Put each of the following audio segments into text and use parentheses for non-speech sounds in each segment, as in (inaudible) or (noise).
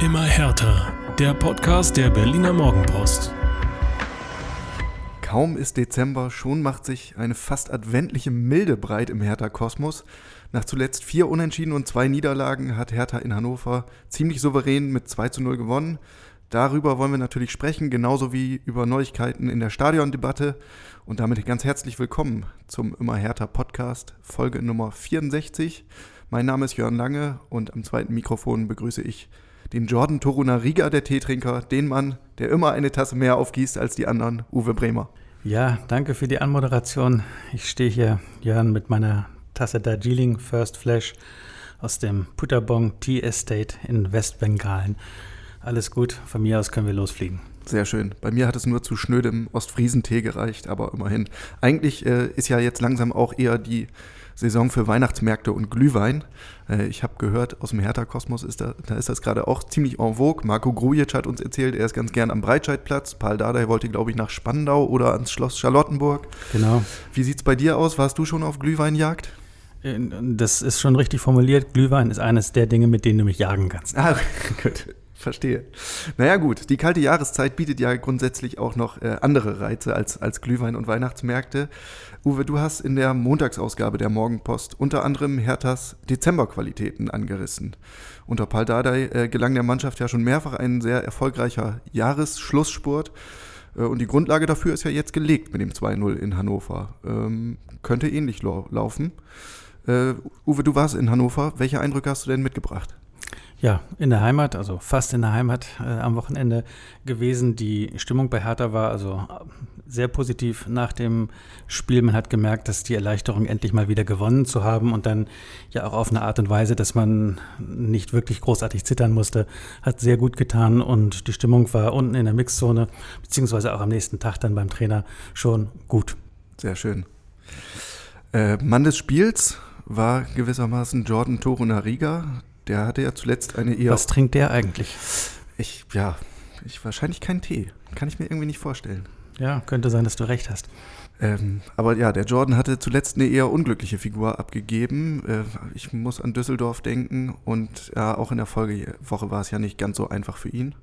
Immer härter. Der Podcast der Berliner Morgenpost. Kaum ist Dezember, schon macht sich eine fast adventliche Milde breit im Hertha-Kosmos. Nach zuletzt vier Unentschieden und zwei Niederlagen hat Hertha in Hannover ziemlich souverän mit 2 zu 0 gewonnen. Darüber wollen wir natürlich sprechen, genauso wie über Neuigkeiten in der Stadiondebatte. Und damit ganz herzlich willkommen zum Immer härter Podcast, Folge Nummer 64. Mein Name ist Jörn Lange und am zweiten Mikrofon begrüße ich den Jordan Torunariga, der Teetrinker, den Mann, der immer eine Tasse mehr aufgießt als die anderen, Uwe Bremer. Ja, danke für die Anmoderation. Ich stehe hier, Jörn, mit meiner Tasse Darjeeling First Flash aus dem Putterbong Tea Estate in Westbengalen. Alles gut, von mir aus können wir losfliegen. Sehr schön. Bei mir hat es nur zu schnödem Ostfriesentee gereicht, aber immerhin. Eigentlich äh, ist ja jetzt langsam auch eher die Saison für Weihnachtsmärkte und Glühwein. Äh, ich habe gehört, aus dem Hertha-Kosmos ist da, da ist das gerade auch ziemlich en vogue. Marco Grujic hat uns erzählt, er ist ganz gern am Breitscheidplatz. Paul Dardai wollte, glaube ich, nach Spandau oder ans Schloss Charlottenburg. Genau. Wie sieht es bei dir aus? Warst du schon auf Glühweinjagd? Äh, das ist schon richtig formuliert. Glühwein ist eines der Dinge, mit denen du mich jagen kannst. Ah, (laughs) gut. Verstehe. Naja gut, die kalte Jahreszeit bietet ja grundsätzlich auch noch äh, andere Reize als, als Glühwein und Weihnachtsmärkte. Uwe, du hast in der Montagsausgabe der Morgenpost unter anderem Herthas Dezemberqualitäten angerissen. Unter Paul Dardai äh, gelang der Mannschaft ja schon mehrfach ein sehr erfolgreicher Jahresschlussspurt. Äh, und die Grundlage dafür ist ja jetzt gelegt mit dem 2-0 in Hannover. Ähm, könnte ähnlich laufen. Äh, Uwe, du warst in Hannover. Welche Eindrücke hast du denn mitgebracht? Ja, in der Heimat, also fast in der Heimat äh, am Wochenende gewesen. Die Stimmung bei Hertha war also sehr positiv nach dem Spiel. Man hat gemerkt, dass die Erleichterung endlich mal wieder gewonnen zu haben und dann ja auch auf eine Art und Weise, dass man nicht wirklich großartig zittern musste, hat sehr gut getan und die Stimmung war unten in der Mixzone, beziehungsweise auch am nächsten Tag dann beim Trainer schon gut. Sehr schön. Äh, Mann des Spiels war gewissermaßen Jordan Torunariga, der hatte ja zuletzt eine eher. Was trinkt der eigentlich? Ich, ja, ich wahrscheinlich keinen Tee. Kann ich mir irgendwie nicht vorstellen. Ja, könnte sein, dass du recht hast. Ähm, aber ja, der Jordan hatte zuletzt eine eher unglückliche Figur abgegeben. Äh, ich muss an Düsseldorf denken und ja, auch in der Folgewoche war es ja nicht ganz so einfach für ihn.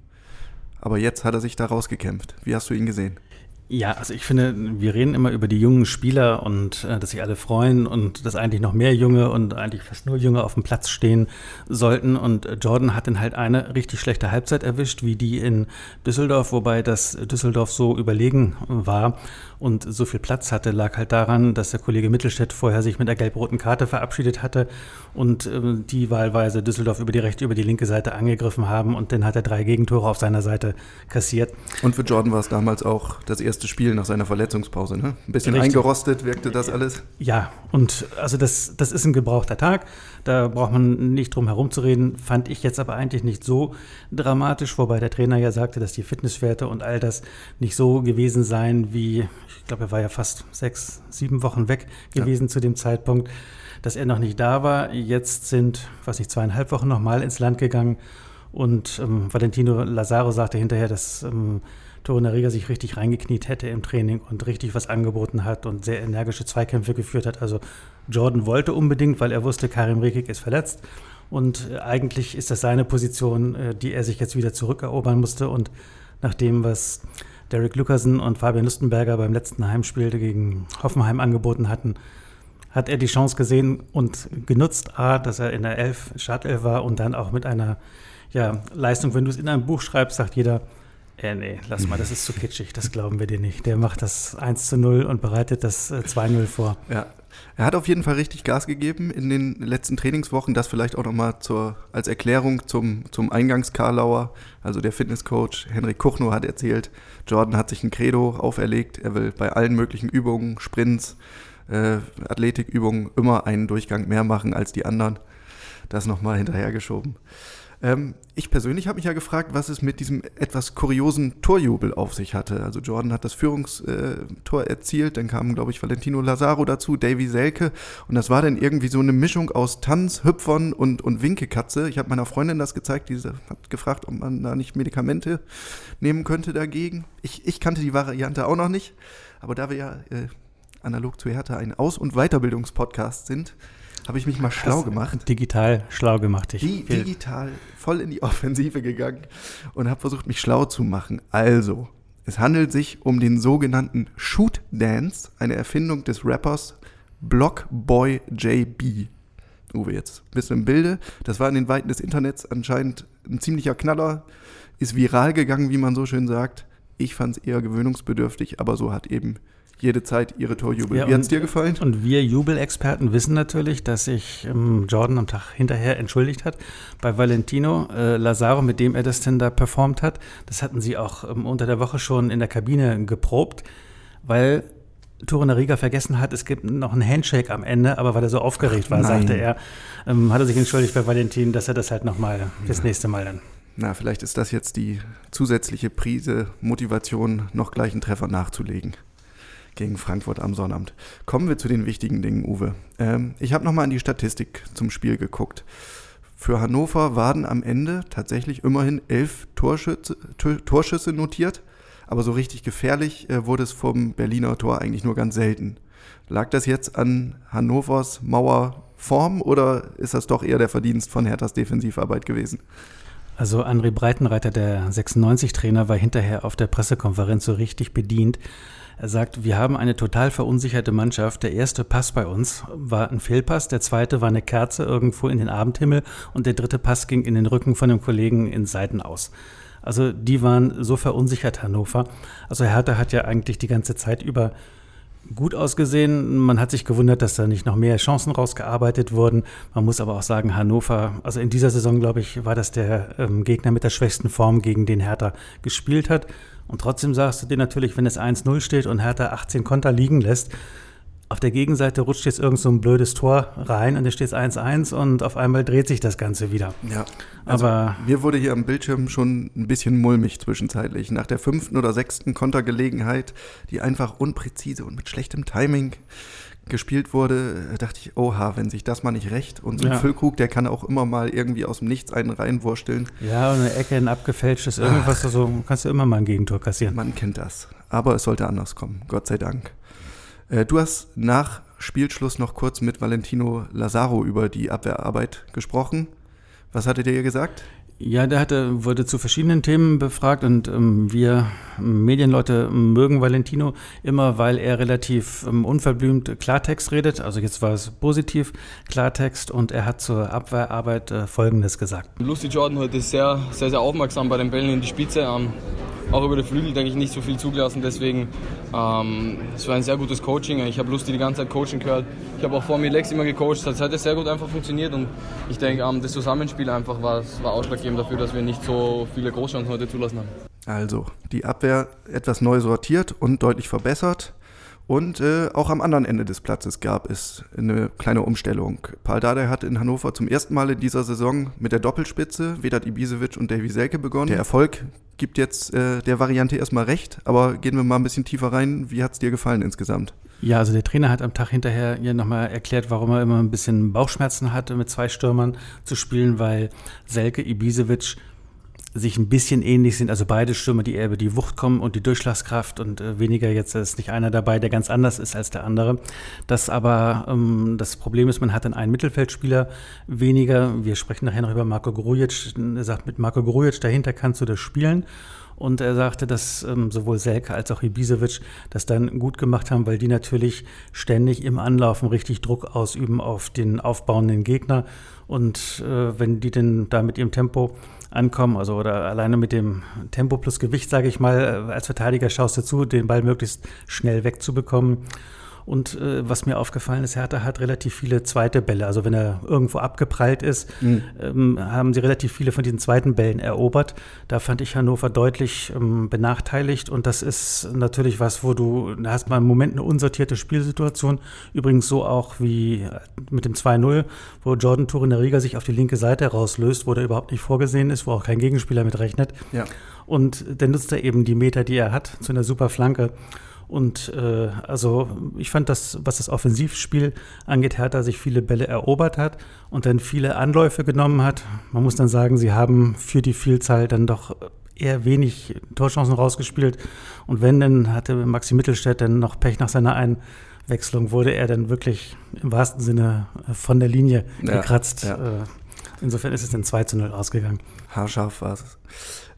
Aber jetzt hat er sich da rausgekämpft. Wie hast du ihn gesehen? Ja, also ich finde, wir reden immer über die jungen Spieler und äh, dass sich alle freuen und dass eigentlich noch mehr Junge und eigentlich fast nur Junge auf dem Platz stehen sollten. Und äh, Jordan hat dann halt eine richtig schlechte Halbzeit erwischt, wie die in Düsseldorf, wobei das Düsseldorf so überlegen war und so viel Platz hatte, lag halt daran, dass der Kollege Mittelstädt vorher sich mit der gelb-roten Karte verabschiedet hatte und äh, die wahlweise Düsseldorf über die rechte, über die linke Seite angegriffen haben und dann hat er drei Gegentore auf seiner Seite kassiert. Und für Jordan war es damals auch das erste Spiel nach seiner Verletzungspause, ne? Ein bisschen Richtig. eingerostet wirkte das alles. Ja, und also das, das ist ein gebrauchter Tag. Da braucht man nicht drum herum zu reden. Fand ich jetzt aber eigentlich nicht so dramatisch, wobei der Trainer ja sagte, dass die Fitnesswerte und all das nicht so gewesen seien, wie ich glaube, er war ja fast sechs, sieben Wochen weg gewesen ja. zu dem Zeitpunkt, dass er noch nicht da war. Jetzt sind, weiß nicht, zweieinhalb Wochen nochmal ins Land gegangen und ähm, Valentino Lazaro sagte hinterher, dass ähm, Torunariga sich richtig reingekniet hätte im Training und richtig was angeboten hat und sehr energische Zweikämpfe geführt hat. Also Jordan wollte unbedingt, weil er wusste, Karim Rekik ist verletzt. Und äh, eigentlich ist das seine Position, äh, die er sich jetzt wieder zurückerobern musste. Und nach dem, was Derek Lucasen und Fabian Lustenberger beim letzten Heimspiel gegen Hoffenheim angeboten hatten, hat er die Chance gesehen und genutzt, A, dass er in der Elf, Startelf war und dann auch mit einer ja, Leistung, wenn du es in einem Buch schreibst, sagt jeder, äh, nee, lass mal, das ist zu kitschig, das glauben wir dir nicht. Der macht das 1 zu 0 und bereitet das 2-0 äh, vor. Ja, er hat auf jeden Fall richtig Gas gegeben in den letzten Trainingswochen. Das vielleicht auch nochmal als Erklärung zum, zum Eingangs-Karlauer. Also der Fitnesscoach Henrik Kuchno hat erzählt, Jordan hat sich ein Credo auferlegt. Er will bei allen möglichen Übungen, Sprints, äh, Athletikübungen immer einen Durchgang mehr machen als die anderen. Das nochmal hinterhergeschoben. Ähm, ich persönlich habe mich ja gefragt, was es mit diesem etwas kuriosen Torjubel auf sich hatte. Also Jordan hat das Führungstor äh, erzielt, dann kamen, glaube ich, Valentino Lazaro dazu, Davy Selke und das war dann irgendwie so eine Mischung aus Tanz, Hüpfern und, und Winkekatze. Ich habe meiner Freundin das gezeigt, die hat gefragt, ob man da nicht Medikamente nehmen könnte dagegen. Ich, ich kannte die Variante auch noch nicht, aber da wir ja äh, analog zu Hertha ein Aus- und Weiterbildungspodcast sind, habe ich mich mal schlau gemacht. Digital schlau gemacht. Ich Di digital voll in die Offensive gegangen und habe versucht, mich schlau zu machen. Also, es handelt sich um den sogenannten Shoot Dance, eine Erfindung des Rappers Blockboy JB. Uwe, jetzt bist du im Bilde. Das war in den Weiten des Internets anscheinend ein ziemlicher Knaller. Ist viral gegangen, wie man so schön sagt. Ich fand es eher gewöhnungsbedürftig, aber so hat eben jede Zeit ihre Torjubel. Ja, Wie hat es dir gefallen? Und wir Jubelexperten wissen natürlich, dass sich ähm, Jordan am Tag hinterher entschuldigt hat bei Valentino äh, Lazaro, mit dem er das denn da performt hat. Das hatten sie auch ähm, unter der Woche schon in der Kabine geprobt, weil Torunariga vergessen hat, es gibt noch einen Handshake am Ende, aber weil er so aufgeregt war, Nein. sagte er, ähm, hat er sich entschuldigt bei Valentin, dass er das halt nochmal fürs nächste Mal dann. Na, vielleicht ist das jetzt die zusätzliche Prise Motivation, noch gleich einen Treffer nachzulegen gegen Frankfurt am Sonnabend. Kommen wir zu den wichtigen Dingen, Uwe. Ähm, ich habe nochmal an die Statistik zum Spiel geguckt. Für Hannover waren am Ende tatsächlich immerhin elf Torschütze, Tor- Torschüsse notiert, aber so richtig gefährlich äh, wurde es vom Berliner Tor eigentlich nur ganz selten. Lag das jetzt an Hannovers Mauerform oder ist das doch eher der Verdienst von Herthas Defensivarbeit gewesen? Also André Breitenreiter, der 96-Trainer, war hinterher auf der Pressekonferenz so richtig bedient. Er sagt, wir haben eine total verunsicherte Mannschaft. Der erste Pass bei uns war ein Fehlpass, der zweite war eine Kerze irgendwo in den Abendhimmel und der dritte Pass ging in den Rücken von einem Kollegen in Seiten aus. Also die waren so verunsichert, Hannover. Also Hertha hat ja eigentlich die ganze Zeit über gut ausgesehen. Man hat sich gewundert, dass da nicht noch mehr Chancen rausgearbeitet wurden. Man muss aber auch sagen, Hannover, also in dieser Saison, glaube ich, war das der ähm, Gegner mit der schwächsten Form, gegen den Hertha gespielt hat. Und trotzdem sagst du dir natürlich, wenn es 1-0 steht und Hertha 18 Konter liegen lässt, auf der Gegenseite rutscht jetzt irgend so ein blödes Tor rein und es steht 1-1 und auf einmal dreht sich das Ganze wieder. Ja, Aber Mir wurde hier am Bildschirm schon ein bisschen mulmig zwischenzeitlich. Nach der fünften oder sechsten Kontergelegenheit, die einfach unpräzise und mit schlechtem Timing gespielt wurde, äh, dachte ich, oha, wenn sich das mal nicht recht. Und so ein Ja. Füllkrug, der kann auch immer mal irgendwie aus dem Nichts einen reinwursteln. ja, und eine Ecke, ein abgefälschtes irgendwas, also kannst du immer mal ein Gegentor kassieren. Man kennt das. Aber es sollte anders kommen, Gott sei Dank. Äh, du hast nach Spielschluss noch kurz mit Valentino Lazaro über die Abwehrarbeit gesprochen. Was hattet ihr gesagt? Ja, der hatte, wurde zu verschiedenen Themen befragt und ähm, wir Medienleute mögen Valentino immer, weil er relativ ähm, unverblümt Klartext redet. Also jetzt war es positiv Klartext und er hat zur Abwehrarbeit äh, Folgendes gesagt. Lucy Jordan heute ist sehr, sehr, sehr aufmerksam bei den Bällen in die Spitze. Ähm, auch über die Flügel, denke ich, nicht so viel zugelassen. Deswegen, ähm, es war ein sehr gutes Coaching. Ich habe Lucy die ganze Zeit coachen gehört. Ich habe auch vor mir Lex immer gecoacht. Das hat sehr gut einfach funktioniert. Und ich denke, ähm, das Zusammenspiel einfach war, war ausschlaggebend dafür, dass wir nicht so viele Großchancen heute zulassen haben. Also, die Abwehr etwas neu sortiert und deutlich verbessert. Und äh, auch am anderen Ende des Platzes gab es eine kleine Umstellung. Paul Dardai hat in Hannover zum ersten Mal in dieser Saison mit der Doppelspitze Vedat Ibisevic und Davy Selke begonnen. Der Erfolg gibt jetzt äh, der Variante erstmal recht, aber gehen wir mal ein bisschen tiefer rein. Wie hat es dir gefallen insgesamt? Ja, also der Trainer hat am Tag hinterher hier nochmal erklärt, warum er immer ein bisschen Bauchschmerzen hatte, mit zwei Stürmern zu spielen, weil Selke, Ibisevic sich ein bisschen ähnlich sind, also beide Stürmer, die eher über die Wucht kommen und die Durchschlagskraft und äh, weniger jetzt ist nicht einer dabei, der ganz anders ist als der andere. Das aber ähm, das Problem ist, man hat dann einen Mittelfeldspieler weniger. Wir sprechen nachher noch über Marco Grujic. Er sagt, mit Marco Grujic dahinter kannst du das spielen. Und er sagte, dass ähm, sowohl Selke als auch Ibisevic das dann gut gemacht haben, weil die natürlich ständig im Anlaufen richtig Druck ausüben auf den aufbauenden Gegner. Und äh, wenn die denn da mit ihrem Tempo ankommen, also oder alleine mit dem Tempo plus Gewicht, sage ich mal, äh, als Verteidiger schaust du zu, den Ball möglichst schnell wegzubekommen. Und äh, was mir aufgefallen ist, Hertha hat relativ viele zweite Bälle. Also wenn er irgendwo abgeprallt ist, mhm. ähm, haben sie relativ viele von diesen zweiten Bällen erobert. Da fand ich Hannover deutlich ähm, benachteiligt. Und das ist natürlich was, wo du da hast mal im Moment eine unsortierte Spielsituation. Übrigens so auch wie mit dem 2-0, wo Jordan Tour in der Riga sich auf die linke Seite rauslöst, wo der überhaupt nicht vorgesehen ist, wo auch kein Gegenspieler mit rechnet. Ja. Und dann nutzt er eben die Meter, die er hat, zu einer super Flanke. Und äh, also ich fand das, was das Offensivspiel angeht, Hertha sich viele Bälle erobert hat und dann viele Anläufe genommen hat. Man muss dann sagen, sie haben für die Vielzahl dann doch eher wenig Torchancen rausgespielt. Und wenn, dann hatte Maxi Mittelstädt dann noch Pech nach seiner einen Wechselung wurde er dann wirklich im wahrsten Sinne von der Linie Ja, gekratzt. ja. Äh, Insofern ist es dann 2 zu 0 ausgegangen. Haarscharf war es.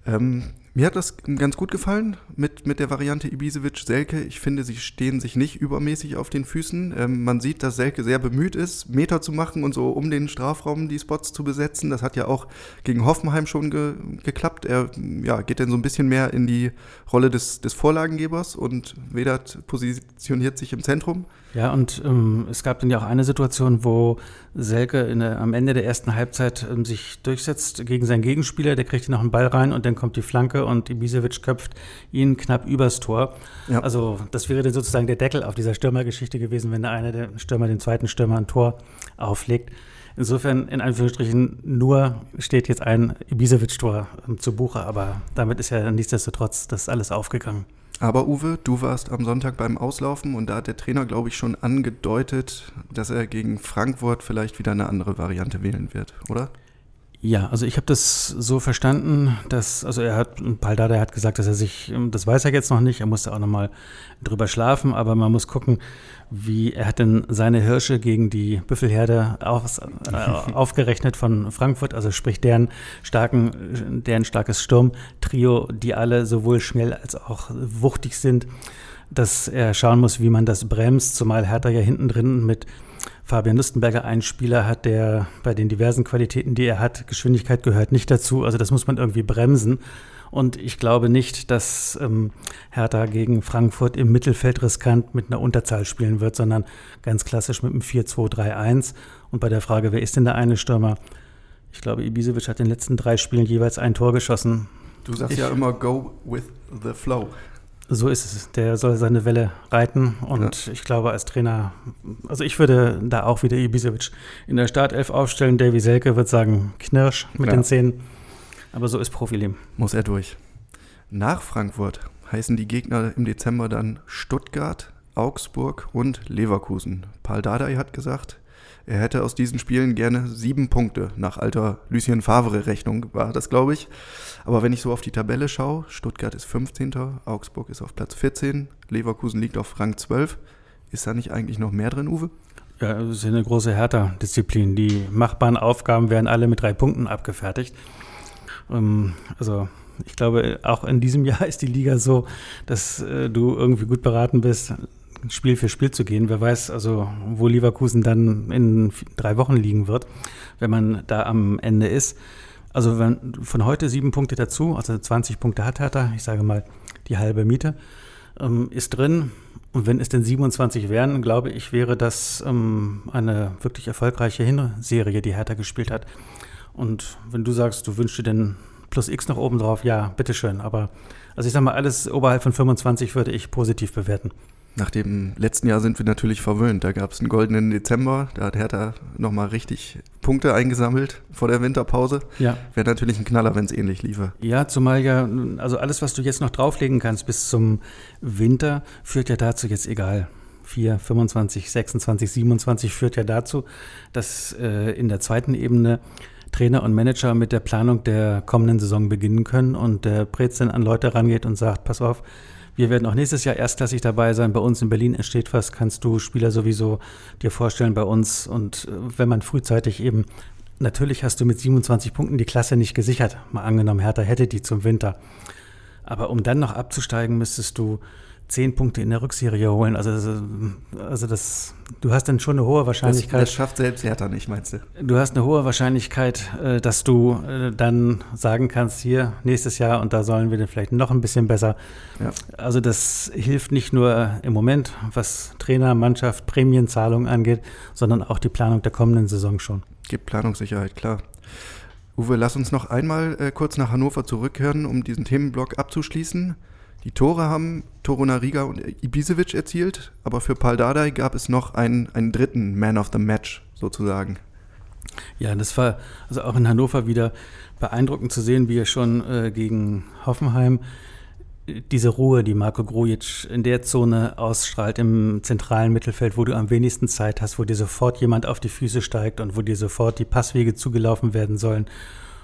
Ähm, mir hat das ganz gut gefallen mit, mit der Variante Ibisevic-Selke. Ich finde, sie stehen sich nicht übermäßig auf den Füßen. Ähm, man sieht, dass Selke sehr bemüht ist, Meter zu machen und so um den Strafraum die Spots zu besetzen. Das hat ja auch gegen Hoffenheim schon ge geklappt. Er ja, geht dann so ein bisschen mehr in die Rolle des, des Vorlagengebers und Vedat positioniert sich im Zentrum. Ja, und ähm, es gab dann ja auch eine Situation, wo Selke der, am Ende der ersten Halbzeit ähm, sich durchsetzt gegen seinen Gegenspieler, der kriegt hier noch einen Ball rein und dann kommt die Flanke und Ibisevic köpft ihn knapp übers Tor. Ja. Also das wäre dann sozusagen der Deckel auf dieser Stürmergeschichte gewesen, wenn der eine der Stürmer dem zweiten Stürmer ein Tor auflegt. Insofern, in Anführungsstrichen, nur steht jetzt ein Ibisevic-Tor zu Buche, aber damit ist ja nichtsdestotrotz das alles aufgegangen. Aber Uwe, du warst am Sonntag beim Auslaufen und da hat der Trainer, glaube ich, schon angedeutet, dass er gegen Frankfurt vielleicht wieder eine andere Variante wählen wird, oder? Ja, also ich habe das so verstanden, dass, also er hat, Paldada hat gesagt, dass er sich, das weiß er jetzt noch nicht, er musste auch nochmal drüber schlafen, aber man muss gucken, wie, er hat denn seine Hirsche gegen die Büffelherde auf, äh, (laughs) aufgerechnet von Frankfurt, also sprich deren starken, deren starkes Sturmtrio, die alle sowohl schnell als auch wuchtig sind, dass er schauen muss, wie man das bremst, zumal Hertha ja hinten drin mit Fabian Lustenberger einen Spieler hat, der bei den diversen Qualitäten, die er hat, Geschwindigkeit gehört nicht dazu. Also das muss man irgendwie bremsen. Und ich glaube nicht, dass ähm, Hertha gegen Frankfurt im Mittelfeld riskant mit einer Unterzahl spielen wird, sondern ganz klassisch mit einem 4-2-3-1. Und bei der Frage, wer ist denn der eine Stürmer? Ich glaube, Ibisevic hat in den letzten drei Spielen jeweils ein Tor geschossen. Du sagst Ich- ja immer, go with the flow. So ist es. Der soll seine Welle reiten und ich glaube als Trainer, also ich würde da auch wieder Ibisevic in der Startelf aufstellen. Davy Selke wird sagen Knirsch mit Ja. den Zähnen. Aber so ist Profileben. Muss er durch. Nach Frankfurt heißen die Gegner im Dezember dann Stuttgart, Augsburg und Leverkusen. Paul Dardai hat gesagt, er hätte aus diesen Spielen gerne sieben Punkte. Nach alter Lucien Favre-Rechnung war das, glaube ich. Aber wenn ich so auf die Tabelle schaue, Stuttgart ist 15., Augsburg ist auf Platz 14, Leverkusen liegt auf Rang 12. Ist da nicht eigentlich noch mehr drin, Uwe? Ja, das ist eine große Hertha-Disziplin. Die machbaren Aufgaben werden alle mit drei Punkten abgefertigt. Ähm, also ich glaube, auch in diesem (laughs) Jahr ist die Liga so, dass äh, du irgendwie gut beraten bist, Spiel für Spiel zu gehen. Wer weiß, also wo Leverkusen dann in drei Wochen liegen wird, wenn man da am Ende ist. Also wenn von heute sieben Punkte dazu, also 20 Punkte hat Hertha, ich sage mal die halbe Miete, ähm, ist drin. Und wenn es denn 27 wären, glaube ich, wäre das ähm, eine wirklich erfolgreiche Hinserie, die Hertha gespielt hat. Und wenn du sagst, du wünschst dir denn plus X noch oben drauf, ja, bitteschön. Aber also ich sag mal, alles oberhalb von 25 würde ich positiv bewerten. Nach dem letzten Jahr sind wir natürlich verwöhnt. Da gab es einen goldenen Dezember. Da hat Hertha nochmal richtig Punkte eingesammelt vor der Winterpause. Ja. Wäre natürlich ein Knaller, wenn es ähnlich liefe. Ja, zumal ja, also alles, was du jetzt noch drauflegen kannst bis zum Winter, führt ja dazu jetzt egal. 4, 25, 26, 27 führt ja dazu, dass äh, in der zweiten Ebene Trainer und Manager mit der Planung der kommenden Saison beginnen können und der Prez dann an Leute rangeht und sagt, pass auf, wir werden auch nächstes Jahr erstklassig dabei sein. Bei uns in Berlin entsteht was, kannst du Spieler sowieso dir vorstellen bei uns. Und äh, wenn man frühzeitig eben, natürlich hast du mit 27 Punkten die Klasse nicht gesichert. Mal angenommen, Hertha hätte die zum Winter. Aber um dann noch abzusteigen, müsstest du zehn Punkte in der Rückserie holen. Also, das, also das, du hast dann schon eine hohe Das, Wahrscheinlichkeit. das schafft selbst Hertha nicht, meinst du? Du hast eine hohe Wahrscheinlichkeit, äh, dass du äh, dann sagen kannst, hier nächstes Jahr und da sollen wir dann vielleicht noch ein bisschen besser. Ja. Also das hilft nicht nur im Moment, was Trainer, Mannschaft, Prämienzahlungen angeht, sondern auch die Planung der kommenden Saison schon. Gibt Planungssicherheit, klar. Uwe, lass uns noch einmal äh, kurz nach Hannover zurückkehren, um diesen Themenblock abzuschließen. Die Tore haben Torunariga und Ibisevic erzielt, aber für Paul Dardai gab es noch einen, einen dritten Man of the Match sozusagen. Ja, das war also auch in Hannover wieder beeindruckend zu sehen, wie er schon äh, gegen Hoffenheim äh, diese Ruhe, die Marco Grujic in der Zone ausstrahlt im zentralen Mittelfeld, wo du am wenigsten Zeit hast, wo dir sofort jemand auf die Füße steigt und wo dir sofort die Passwege zugelaufen werden sollen.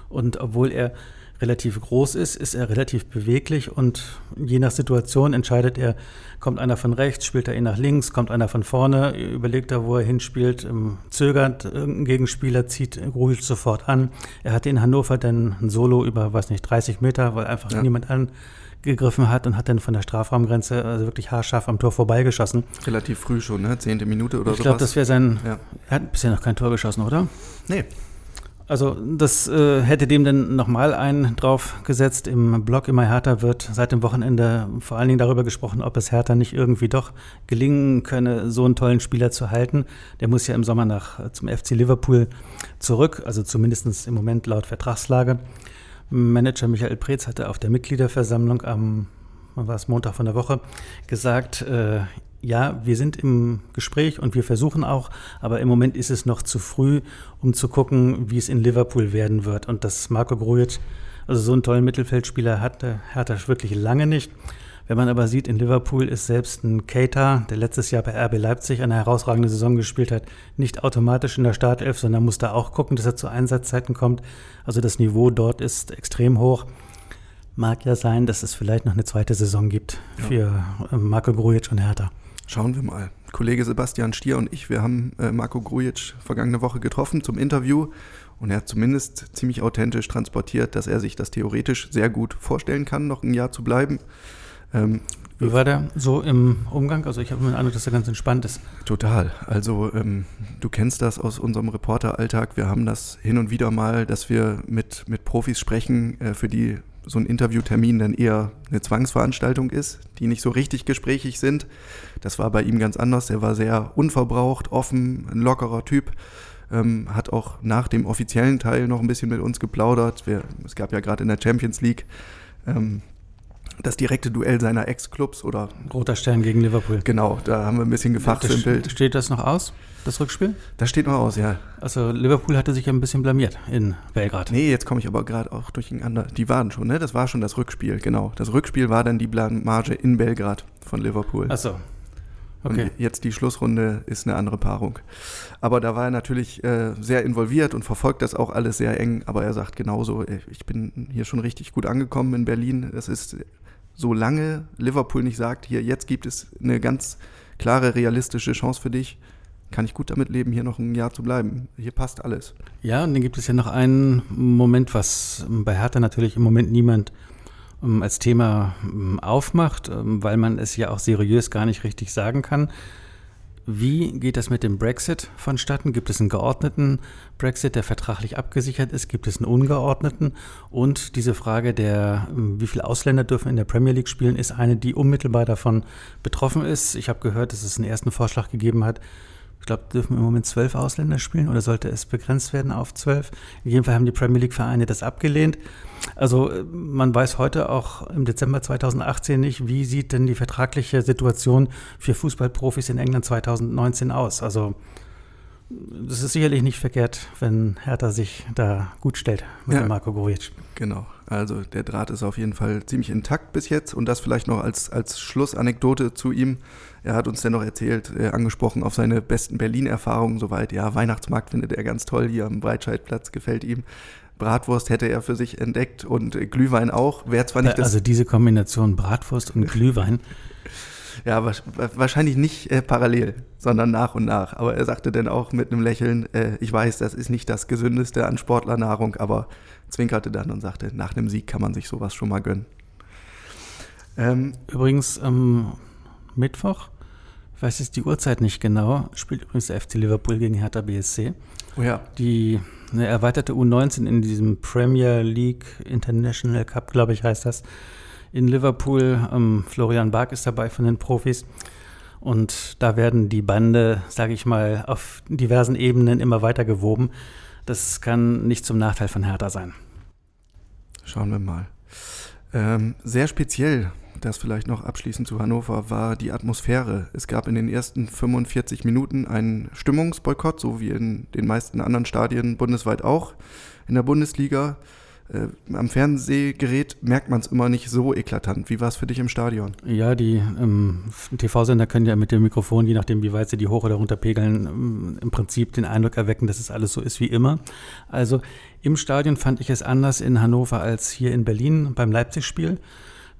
Und obwohl er relativ groß ist, ist er relativ beweglich und je nach Situation entscheidet er, kommt einer von rechts, spielt er ihn nach links, kommt einer von vorne, überlegt er, wo er hinspielt, ähm, zögert, irgendein Gegenspieler zieht Grujic sofort an. Er hatte in Hannover dann ein Solo über, weiß nicht, 30 Meter, weil einfach ja. niemand angegriffen hat und hat dann von der Strafraumgrenze also wirklich haarscharf am Tor vorbeigeschossen. Relativ früh schon, ne? Zehnte Minute oder so. Ich glaube, das wäre sein. Ja. Er hat bisher noch kein Tor geschossen, oder? Nee. Also das äh, hätte dem dann nochmal einen draufgesetzt. Im Blog immer Hertha wird seit dem Wochenende vor allen Dingen darüber gesprochen, ob es Hertha nicht irgendwie doch gelingen könne, so einen tollen Spieler zu halten. Der muss ja im Sommer nach zum FC Liverpool zurück, also zumindest im Moment laut Vertragslage. Manager Michael Preetz hatte auf der Mitgliederversammlung am war es Montag von der Woche, gesagt, äh, ja, wir sind im Gespräch und wir versuchen auch, aber im Moment ist es noch zu früh, um zu gucken, wie es in Liverpool werden wird. Und dass Marco Grujic, also so einen tollen Mittelfeldspieler hatte Hertha wirklich lange nicht. Wenn man aber sieht, in Liverpool ist selbst ein Keita, der letztes Jahr bei RB Leipzig eine herausragende Saison gespielt hat, nicht automatisch in der Startelf, sondern muss da auch gucken, dass er zu Einsatzzeiten kommt. Also das Niveau dort ist extrem hoch. Mag ja sein, dass es vielleicht noch eine zweite Saison gibt für ja. Marco Grujic und Hertha. Schauen wir mal. Kollege Sebastian Stier und ich, wir haben äh, Marco Grujic vergangene Woche getroffen zum Interview und er hat zumindest ziemlich authentisch transportiert, dass er sich das theoretisch sehr gut vorstellen kann, noch ein Jahr zu bleiben. Ähm, Wie war der so im Umgang? Also ich habe den Eindruck, dass er ganz entspannt ist. Total. Also ähm, du kennst das aus unserem Reporteralltag. Wir haben das hin und wieder mal, dass wir mit, mit Profis sprechen, äh, für die so ein Interviewtermin dann eher eine Zwangsveranstaltung ist, die nicht so richtig gesprächig sind. Das war bei ihm ganz anders. Er war sehr unverbraucht, offen, ein lockerer Typ. Ähm, hat auch nach dem offiziellen Teil noch ein bisschen mit uns geplaudert. Wir, es gab ja gerade in der Champions League ähm, das direkte Duell seiner Ex-Clubs oder. Roter Stern gegen Liverpool. Genau, da haben wir ein bisschen gefachsimpelt. Steht das noch aus, das Rückspiel? Das steht noch aus, ja. Also Liverpool hatte sich ja ein bisschen blamiert in Belgrad. Nee, jetzt komme ich aber gerade auch durcheinander. Die waren schon, ne? Das war schon das Rückspiel, genau. Das Rückspiel war dann die Blamage in Belgrad von Liverpool. Achso. Okay. Und jetzt die Schlussrunde ist eine andere Paarung. Aber da war er natürlich äh, sehr involviert und verfolgt das auch alles sehr eng. Aber er sagt genauso, äh, ich bin hier schon richtig gut angekommen in Berlin. Das ist solange Liverpool nicht sagt, hier, jetzt gibt es eine ganz klare, realistische Chance für dich, kann ich gut damit leben, hier noch ein Jahr zu bleiben. Hier passt alles. Ja, und dann gibt es ja noch einen Moment, was bei Hertha natürlich im Moment niemand ähm, als Thema um, aufmacht, ähm, weil man es ja auch seriös gar nicht richtig sagen kann. Wie geht das mit dem Brexit vonstatten? Gibt es einen geordneten Brexit, der vertraglich abgesichert ist? Gibt es einen ungeordneten? Und diese Frage der, wie viele Ausländer dürfen in der Premier League spielen, ist eine, die unmittelbar davon betroffen ist. Ich habe gehört, dass es einen ersten Vorschlag gegeben hat, ich glaube, dürfen im Moment zwölf Ausländer spielen oder sollte es begrenzt werden auf zwölf? In jedem Fall haben die Premier League-Vereine das abgelehnt. Also äh, man weiß heute auch im Dezember 2018 nicht, wie sieht denn die vertragliche Situation für Fußballprofis in England 2019 aus. Also das ist sicherlich nicht verkehrt, wenn Hertha sich da gut stellt mit ja, Marco Grujic. Genau, also der Draht ist auf jeden Fall ziemlich intakt bis jetzt und das vielleicht noch als, als Schlussanekdote zu ihm. Er hat uns dennoch erzählt, äh, angesprochen auf seine besten Berlin-Erfahrungen soweit. Ja, Weihnachtsmarkt findet er ganz toll hier am Breitscheidplatz, gefällt ihm. Bratwurst hätte er für sich entdeckt und äh, Glühwein auch. Wäre zwar nicht also diese Kombination Bratwurst und (laughs) Glühwein. Ja, wahrscheinlich nicht äh, parallel, sondern nach und nach. Aber er sagte dann auch mit einem Lächeln, äh, ich weiß, das ist nicht das Gesündeste an Sportlernahrung, aber zwinkerte dann und sagte, nach einem Sieg kann man sich sowas schon mal gönnen. Ähm, Übrigens, am Mittwoch ich weiß jetzt die Uhrzeit nicht genau, spielt übrigens der FC Liverpool gegen Hertha BSC. Oh ja. Die eine erweiterte U19 in diesem Premier League International Cup, glaube ich, heißt das, in Liverpool. Ähm, Florian Bark ist dabei von den Profis. Und da werden die Bande, sage ich mal, auf diversen Ebenen immer weiter gewoben. Das kann nicht zum Nachteil von Hertha sein. Schauen wir mal. Ähm, sehr speziell das vielleicht noch abschließend zu Hannover, war die Atmosphäre. Es gab in den ersten 45 Minuten einen Stimmungsboykott, so wie in den meisten anderen Stadien bundesweit auch in der Bundesliga. Äh, am Fernsehgerät merkt man es immer nicht so eklatant. Wie war es für dich im Stadion? Ja, die ähm, TV-Sender können ja mit dem Mikrofon, je nachdem, wie weit sie die hoch oder runter pegeln, ähm, im Prinzip den Eindruck erwecken, dass es alles so ist wie immer. Also im Stadion fand ich es anders in Hannover als hier in Berlin beim Leipzig-Spiel.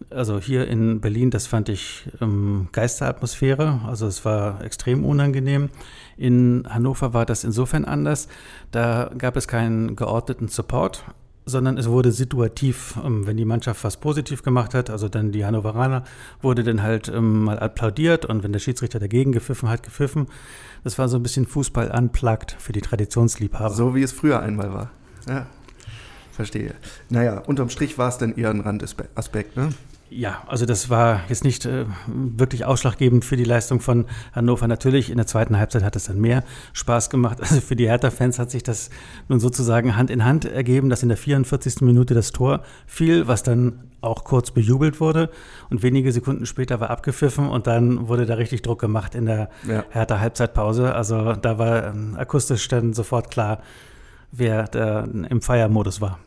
Also hier in Berlin, das fand ich ähm, Geisteratmosphäre, also es war extrem unangenehm. In Hannover war das insofern anders. Da gab es keinen geordneten Support, sondern es wurde situativ, ähm, wenn die Mannschaft was positiv gemacht hat, also dann die Hannoveraner, wurde dann halt ähm, mal applaudiert und wenn der Schiedsrichter dagegen gepfiffen hat, gepfiffen. Das war so ein bisschen Fußball unplugged für die Traditionsliebhaber. So wie es früher einmal war. Ja, verstehe. Naja, unterm Strich war es dann eher ein Randaspekt, ne? Ja, also das war jetzt nicht äh, wirklich ausschlaggebend für die Leistung von Hannover. Natürlich, in der zweiten Halbzeit hat es dann mehr Spaß gemacht. (laughs) Also für die Hertha-Fans hat sich das nun sozusagen Hand in Hand ergeben, dass in der 44. Minute das Tor fiel, was dann auch kurz bejubelt wurde. Und wenige Sekunden später war abgepfiffen und dann wurde da richtig Druck gemacht in der ja. Hertha-Halbzeitpause. Also da war ähm, akustisch dann sofort klar, wer da im Feiermodus war.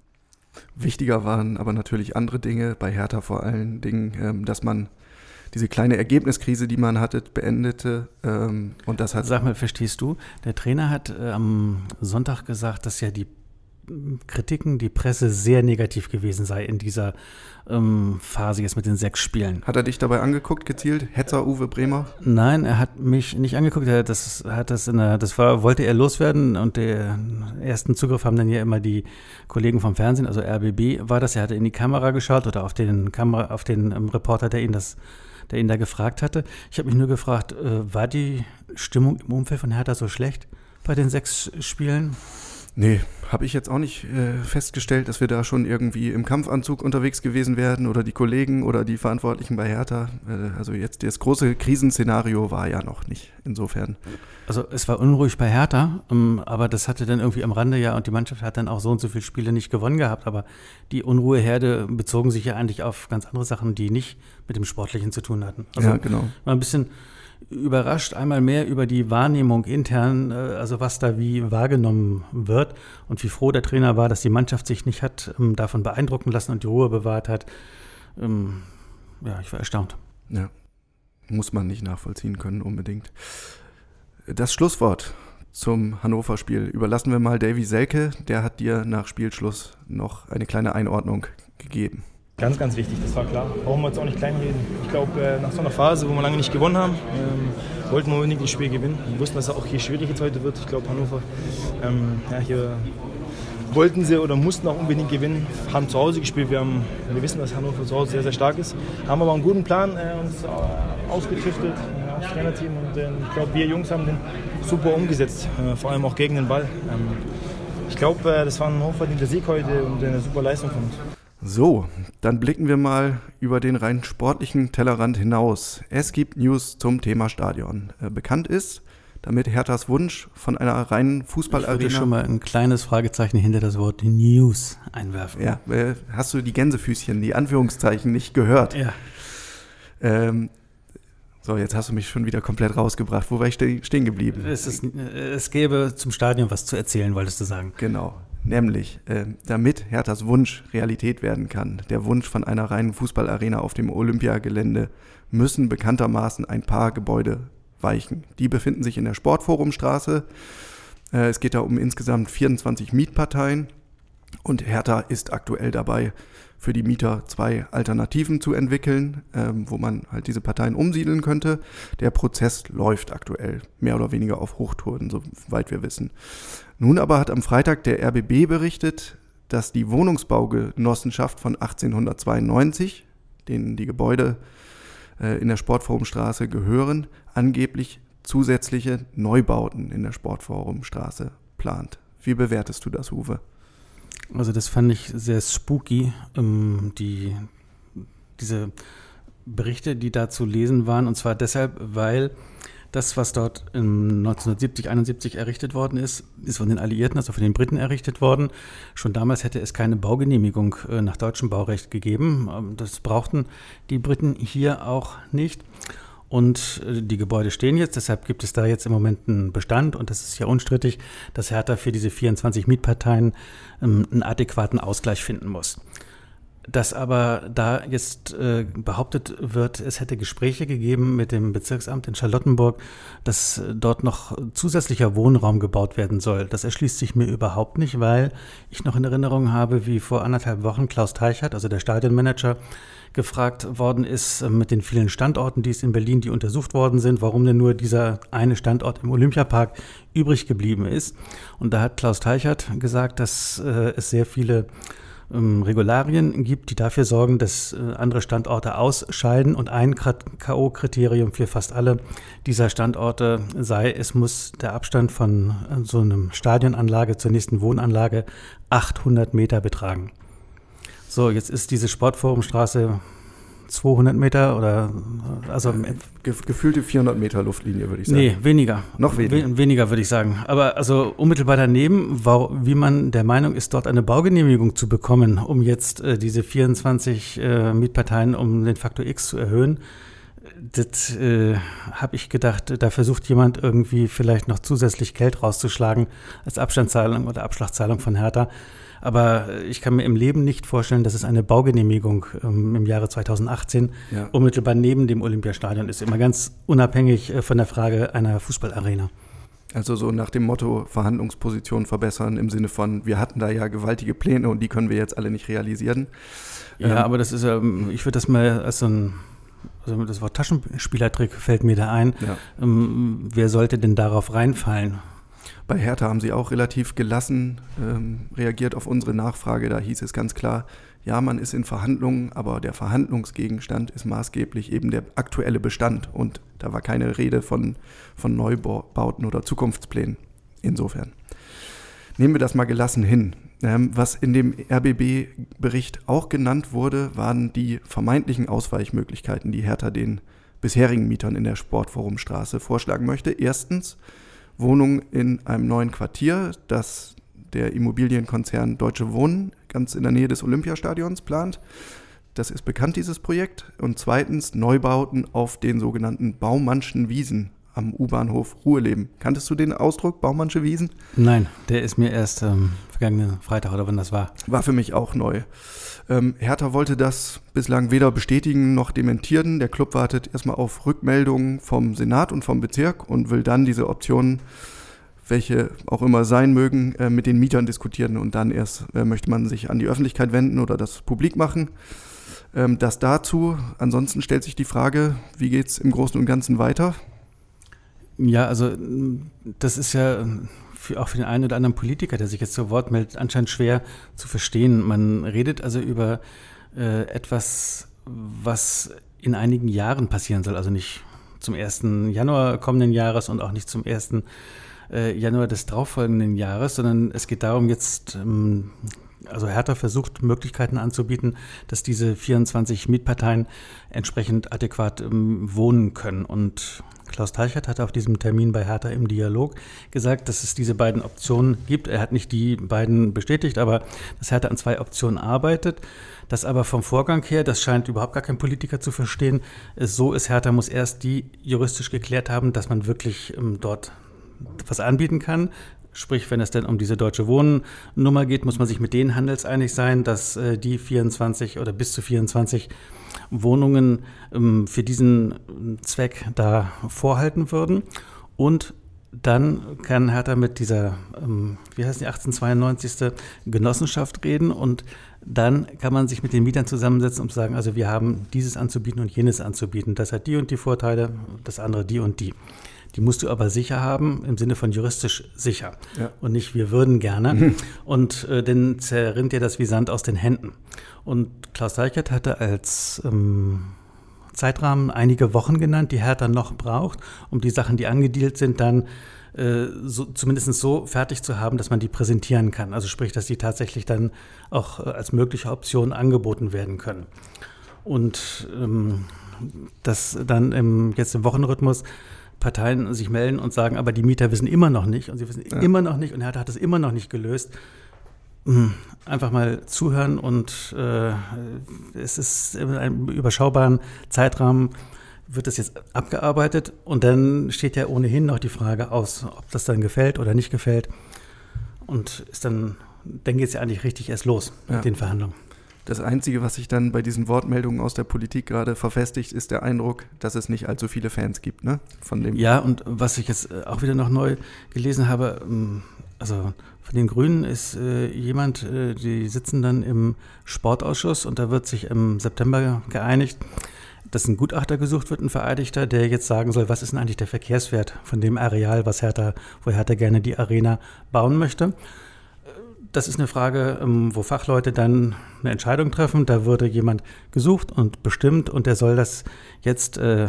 Wichtiger waren aber natürlich andere Dinge, bei Hertha vor allen Dingen, ähm, dass man diese kleine Ergebniskrise, die man hatte, beendete. Ähm, und das hat. Sag mal, verstehst du? Der Trainer hat äh, am Sonntag gesagt, dass ja die Kritiken, die Presse sehr negativ gewesen sei in dieser ähm, Phase jetzt mit den sechs Spielen. Hat er dich dabei angeguckt, gezielt? Hetzer Uwe Bremer? Nein, er hat mich nicht angeguckt. Er, das hat das in der, das war, wollte er loswerden und den ersten Zugriff haben dann ja immer die Kollegen vom Fernsehen, also RBB war das. Er hatte in die Kamera geschaut oder auf den Kamera, auf den ähm, Reporter, der ihn das der ihn da gefragt hatte. Ich habe mich nur gefragt, äh, war die Stimmung im Umfeld von Hertha so schlecht bei den sechs Spielen? Nee, habe ich jetzt auch nicht äh, festgestellt, dass wir da schon irgendwie im Kampfanzug unterwegs gewesen wären oder die Kollegen oder die Verantwortlichen bei Hertha. Äh, also jetzt das große Krisenszenario war ja noch nicht insofern. Also es war unruhig bei Hertha, ähm, aber das hatte dann irgendwie am Rande ja und die Mannschaft hat dann auch so und so viele Spiele nicht gewonnen gehabt. Aber die Unruheherde bezogen sich ja eigentlich auf ganz andere Sachen, die nicht mit dem Sportlichen zu tun hatten. Also ja, genau. War ein bisschen überrascht einmal mehr über die Wahrnehmung intern, äh, also was da wie wahrgenommen wird und wie froh der Trainer war, dass die Mannschaft sich nicht hat ähm, davon beeindrucken lassen und die Ruhe bewahrt hat. Ähm, ja, ich war erstaunt. Ja, muss man nicht nachvollziehen können unbedingt. Das Schlusswort zum Hannover-Spiel überlassen wir mal Davy Selke. Der hat dir nach Spielschluss noch eine kleine Einordnung gegeben. Ganz, ganz wichtig, das war klar. Brauchen wir jetzt auch nicht kleinreden. Ich glaube, äh, nach so einer Phase, wo wir lange nicht gewonnen haben, ähm, wollten wir unbedingt das Spiel gewinnen. Wir wussten, dass es auch hier schwierig jetzt heute wird. Ich glaube, Hannover, ähm, ja, hier wollten sie oder mussten auch unbedingt gewinnen. Haben zu Hause gespielt. Wir, haben, wir wissen, dass Hannover zu Hause sehr, sehr stark ist. Haben aber einen guten Plan äh, uns äh, ausgetüftelt, äh, das Trainerteam. Und äh, ich glaube, wir Jungs haben den super umgesetzt, äh, vor allem auch gegen den Ball. Ähm, ich glaube, äh, das war ein hochverdienter Sieg heute und eine super Leistung von uns. So, dann blicken wir mal über den rein sportlichen Tellerrand hinaus. Es gibt News zum Thema Stadion. Äh, bekannt ist, damit Herthas Wunsch von einer reinen Fußballarena. Ich würde schon mal ein kleines Fragezeichen hinter das Wort News einwerfen. Ja, äh, hast du die Gänsefüßchen, die Anführungszeichen nicht gehört? Ja. Ähm, so, jetzt hast du mich schon wieder komplett rausgebracht. Wo war ich stehen geblieben? Es, ist, äh, es gäbe zum Stadion was zu erzählen, wolltest du sagen. Genau. Nämlich, äh, damit Herthas Wunsch Realität werden kann, der Wunsch von einer reinen Fußballarena auf dem Olympiagelände, müssen bekanntermaßen ein paar Gebäude weichen. Die befinden sich in der Sportforumstraße. Äh, es geht da um insgesamt 24 Mietparteien und Hertha ist aktuell dabei, für die Mieter zwei Alternativen zu entwickeln, ähm, wo man halt diese Parteien umsiedeln könnte. Der Prozess läuft aktuell mehr oder weniger auf Hochtouren, soweit wir wissen. Nun aber hat am Freitag der RBB berichtet, dass die Wohnungsbaugenossenschaft von 1892, denen die Gebäude äh, in der Sportforumstraße gehören, angeblich zusätzliche Neubauten in der Sportforumstraße plant. Wie bewertest du das, Uwe? Also das fand ich sehr spooky, ähm, die, diese Berichte, die da zu lesen waren. Und zwar deshalb, weil das, was dort 1970, 71 errichtet worden ist, ist von den Alliierten, also von den Briten errichtet worden. Schon damals hätte es keine Baugenehmigung äh, nach deutschem Baurecht gegeben. Ähm, das brauchten die Briten hier auch nicht. Und äh, die Gebäude stehen jetzt, deshalb gibt es da jetzt im Moment einen Bestand und das ist ja unstrittig, dass Hertha für diese 24 Mietparteien ähm, einen adäquaten Ausgleich finden muss dass aber da jetzt äh, behauptet wird, es hätte Gespräche gegeben mit dem Bezirksamt in Charlottenburg, dass äh, dort noch zusätzlicher Wohnraum gebaut werden soll. Das erschließt sich mir überhaupt nicht, weil ich noch in Erinnerung habe, wie vor anderthalb Wochen Klaus Teichert, also der Stadionmanager, gefragt worden ist äh, mit den vielen Standorten, die es in Berlin, die untersucht worden sind, warum denn nur dieser eine Standort im Olympiapark übrig geblieben ist. Und da hat Klaus Teichert gesagt, dass äh, es sehr viele ähm, Regularien gibt, die dafür sorgen, dass äh, andere Standorte ausscheiden. Und ein K.O.-Kriterium für fast alle dieser Standorte sei, es muss der Abstand von so einem Stadionanlage zur nächsten Wohnanlage 800 Meter betragen. So, jetzt ist diese Sportforumstraße 200 Meter oder also gefühlte 400 Meter Luftlinie würde ich sagen. Nee, weniger. Noch weniger. We weniger würde ich sagen. Aber also unmittelbar daneben, wie man der Meinung ist, dort eine Baugenehmigung zu bekommen, um jetzt äh, diese 24 äh, Mietparteien um den Faktor X zu erhöhen. Das äh, habe ich gedacht, da versucht jemand irgendwie vielleicht noch zusätzlich Geld rauszuschlagen als Abstandszahlung oder Abschlagszahlung von Hertha. Aber ich kann mir im Leben nicht vorstellen, dass es eine Baugenehmigung ähm, im Jahre 2018 ja. unmittelbar neben dem Olympiastadion ist. Immer ganz unabhängig äh, von der Frage einer Fußballarena. Also so nach dem Motto Verhandlungsposition verbessern im Sinne von, wir hatten da ja gewaltige Pläne und die können wir jetzt alle nicht realisieren. Ja, ähm, aber das ist, ähm, ich würde das mal als so ein also das Wort Taschenspielertrick fällt mir da ein. Ja. Ähm, wer sollte denn darauf reinfallen? Bei Hertha haben sie auch relativ gelassen ähm, reagiert auf unsere Nachfrage. Da hieß es ganz klar, ja, man ist in Verhandlungen, aber der Verhandlungsgegenstand ist maßgeblich eben der aktuelle Bestand. Und da war keine Rede von, von Neubauten oder Zukunftsplänen. Insofern. Nehmen wir das mal gelassen hin. Ähm, was in dem RBB-Bericht auch genannt wurde, waren die vermeintlichen Ausweichmöglichkeiten, die Hertha den bisherigen Mietern in der Sportforumstraße vorschlagen möchte. Erstens, Wohnung in einem neuen Quartier, das der Immobilienkonzern Deutsche Wohnen ganz in der Nähe des Olympiastadions plant. Das ist bekannt, dieses Projekt. Und zweitens Neubauten auf den sogenannten Baumannschen Wiesen am U-Bahnhof Ruheleben. Kanntest du den Ausdruck, Baumannsche Wiesen? Nein, der ist mir erst ähm, vergangenen Freitag oder wann das war. War für mich auch neu. Ähm, Hertha wollte das bislang weder bestätigen noch dementieren. Der Club wartet erstmal auf Rückmeldungen vom Senat und vom Bezirk und will dann diese Optionen, welche auch immer sein mögen, äh, mit den Mietern diskutieren und dann erst äh, möchte man sich an die Öffentlichkeit wenden oder das publik machen. Ähm, das dazu. Ansonsten stellt sich die Frage, wie geht es im Großen und Ganzen weiter? Ja, also das ist ja für, auch für den einen oder anderen Politiker, der sich jetzt zu Wort meldet, anscheinend schwer zu verstehen. Man redet also über äh, etwas, was in einigen Jahren passieren soll, also nicht zum 1. Januar kommenden Jahres und auch nicht zum 1. Äh, Januar des darauffolgenden Jahres, sondern es geht darum, jetzt ähm, also Hertha versucht Möglichkeiten anzubieten, dass diese 24 Mietparteien entsprechend adäquat ähm, wohnen können. Und Klaus Teichert hat auf diesem Termin bei Hertha im Dialog gesagt, dass es diese beiden Optionen gibt. Er hat nicht die beiden bestätigt, aber dass Hertha an zwei Optionen arbeitet. Das aber vom Vorgang her, das scheint überhaupt gar kein Politiker zu verstehen, so ist Hertha muss erst die juristisch geklärt haben, dass man wirklich ähm, dort was anbieten kann. Sprich, wenn es denn um diese deutsche Wohnnummer geht, muss man sich mit denen handelseinig sein, dass äh, die 24 oder bis zu 24 Wohnungen ähm, für diesen Zweck da vorhalten würden. Und dann kann Hertha mit dieser, ähm, wie heißt die, 1892. Genossenschaft reden und dann kann man sich mit den Mietern zusammensetzen und sagen, also wir haben dieses anzubieten und jenes anzubieten. Das hat die und die Vorteile, das andere die und die. Die musst du aber sicher haben, im Sinne von juristisch sicher. Ja. Und nicht, wir würden gerne. Mhm. Und äh, dann zerrinnt dir das wie Sand aus den Händen. Und Klaus Deichert hatte als ähm, Zeitrahmen einige Wochen genannt, die Hertha noch braucht, um die Sachen, die angedealt sind, dann äh, so, zumindest so fertig zu haben, dass man die präsentieren kann. Also sprich, dass die tatsächlich dann auch äh, als mögliche Option angeboten werden können. Und ähm, das dann im, jetzt im Wochenrhythmus Parteien sich melden und sagen, aber die Mieter wissen immer noch nicht und sie wissen ja. immer noch nicht und Hertha hat es immer noch nicht gelöst. Hm, einfach mal zuhören und äh, es ist in einem überschaubaren Zeitrahmen wird das jetzt abgearbeitet und dann steht ja ohnehin noch die Frage aus, ob das dann gefällt oder nicht gefällt. Und ist dann, dann geht es ja eigentlich richtig erst los Ja. mit den Verhandlungen. Das Einzige, was sich dann bei diesen Wortmeldungen aus der Politik gerade verfestigt, ist der Eindruck, dass es nicht allzu viele Fans gibt, ne? Von dem Ja, und was ich jetzt äh, auch wieder noch neu gelesen habe, ähm, also von den Grünen ist äh, jemand, äh, die sitzen dann im Sportausschuss und da wird sich im September geeinigt, dass ein Gutachter gesucht wird, ein Vereidigter, der jetzt sagen soll, was ist denn eigentlich der Verkehrswert von dem Areal, was Hertha, wo Hertha gerne die Arena bauen möchte. Das ist eine Frage, ähm, wo Fachleute dann eine Entscheidung treffen. Da würde jemand gesucht und bestimmt und der soll das jetzt äh,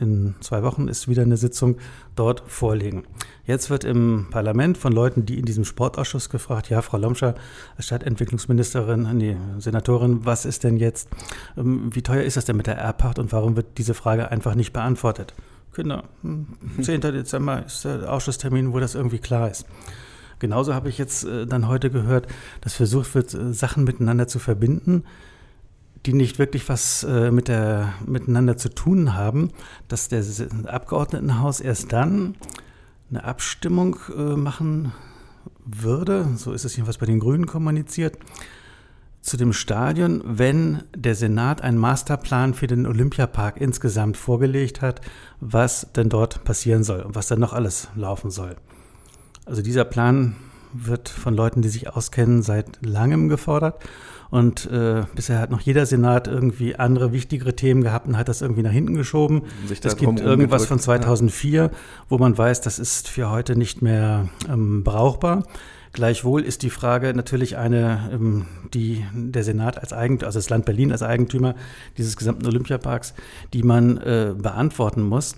in zwei Wochen ist wieder eine Sitzung dort vorlegen. Jetzt wird im Parlament von Leuten, die in diesem Sportausschuss gefragt, ja, Frau Lomscher, als Stadtentwicklungsministerin, nee, Senatorin, was ist denn jetzt, ähm, wie teuer ist das denn mit der Erbpacht und warum wird diese Frage einfach nicht beantwortet? Kinder, hm, 10. Dezember ist der Ausschusstermin, wo das irgendwie klar ist. Genauso habe ich jetzt äh, dann heute gehört, dass versucht wird, äh, Sachen miteinander zu verbinden, die nicht wirklich was äh, mit der, miteinander zu tun haben, dass der Abgeordnetenhaus erst dann eine Abstimmung äh, machen würde, so ist es jedenfalls bei den Grünen kommuniziert, zu dem Stadion, wenn der Senat einen Masterplan für den Olympiapark insgesamt vorgelegt hat, was denn dort passieren soll und was dann noch alles laufen soll. Also dieser Plan wird von Leuten, die sich auskennen, seit langem gefordert. Und äh, bisher hat noch jeder Senat irgendwie andere wichtigere Themen gehabt und hat das irgendwie nach hinten geschoben. Es gibt irgendwas von rumgedrückt, 2004, wo man weiß, das ist für heute nicht mehr ähm, brauchbar. Gleichwohl ist die Frage natürlich eine, ähm, die der Senat als Eigentümer, also das Land Berlin als Eigentümer dieses gesamten Olympiaparks, die man äh, beantworten muss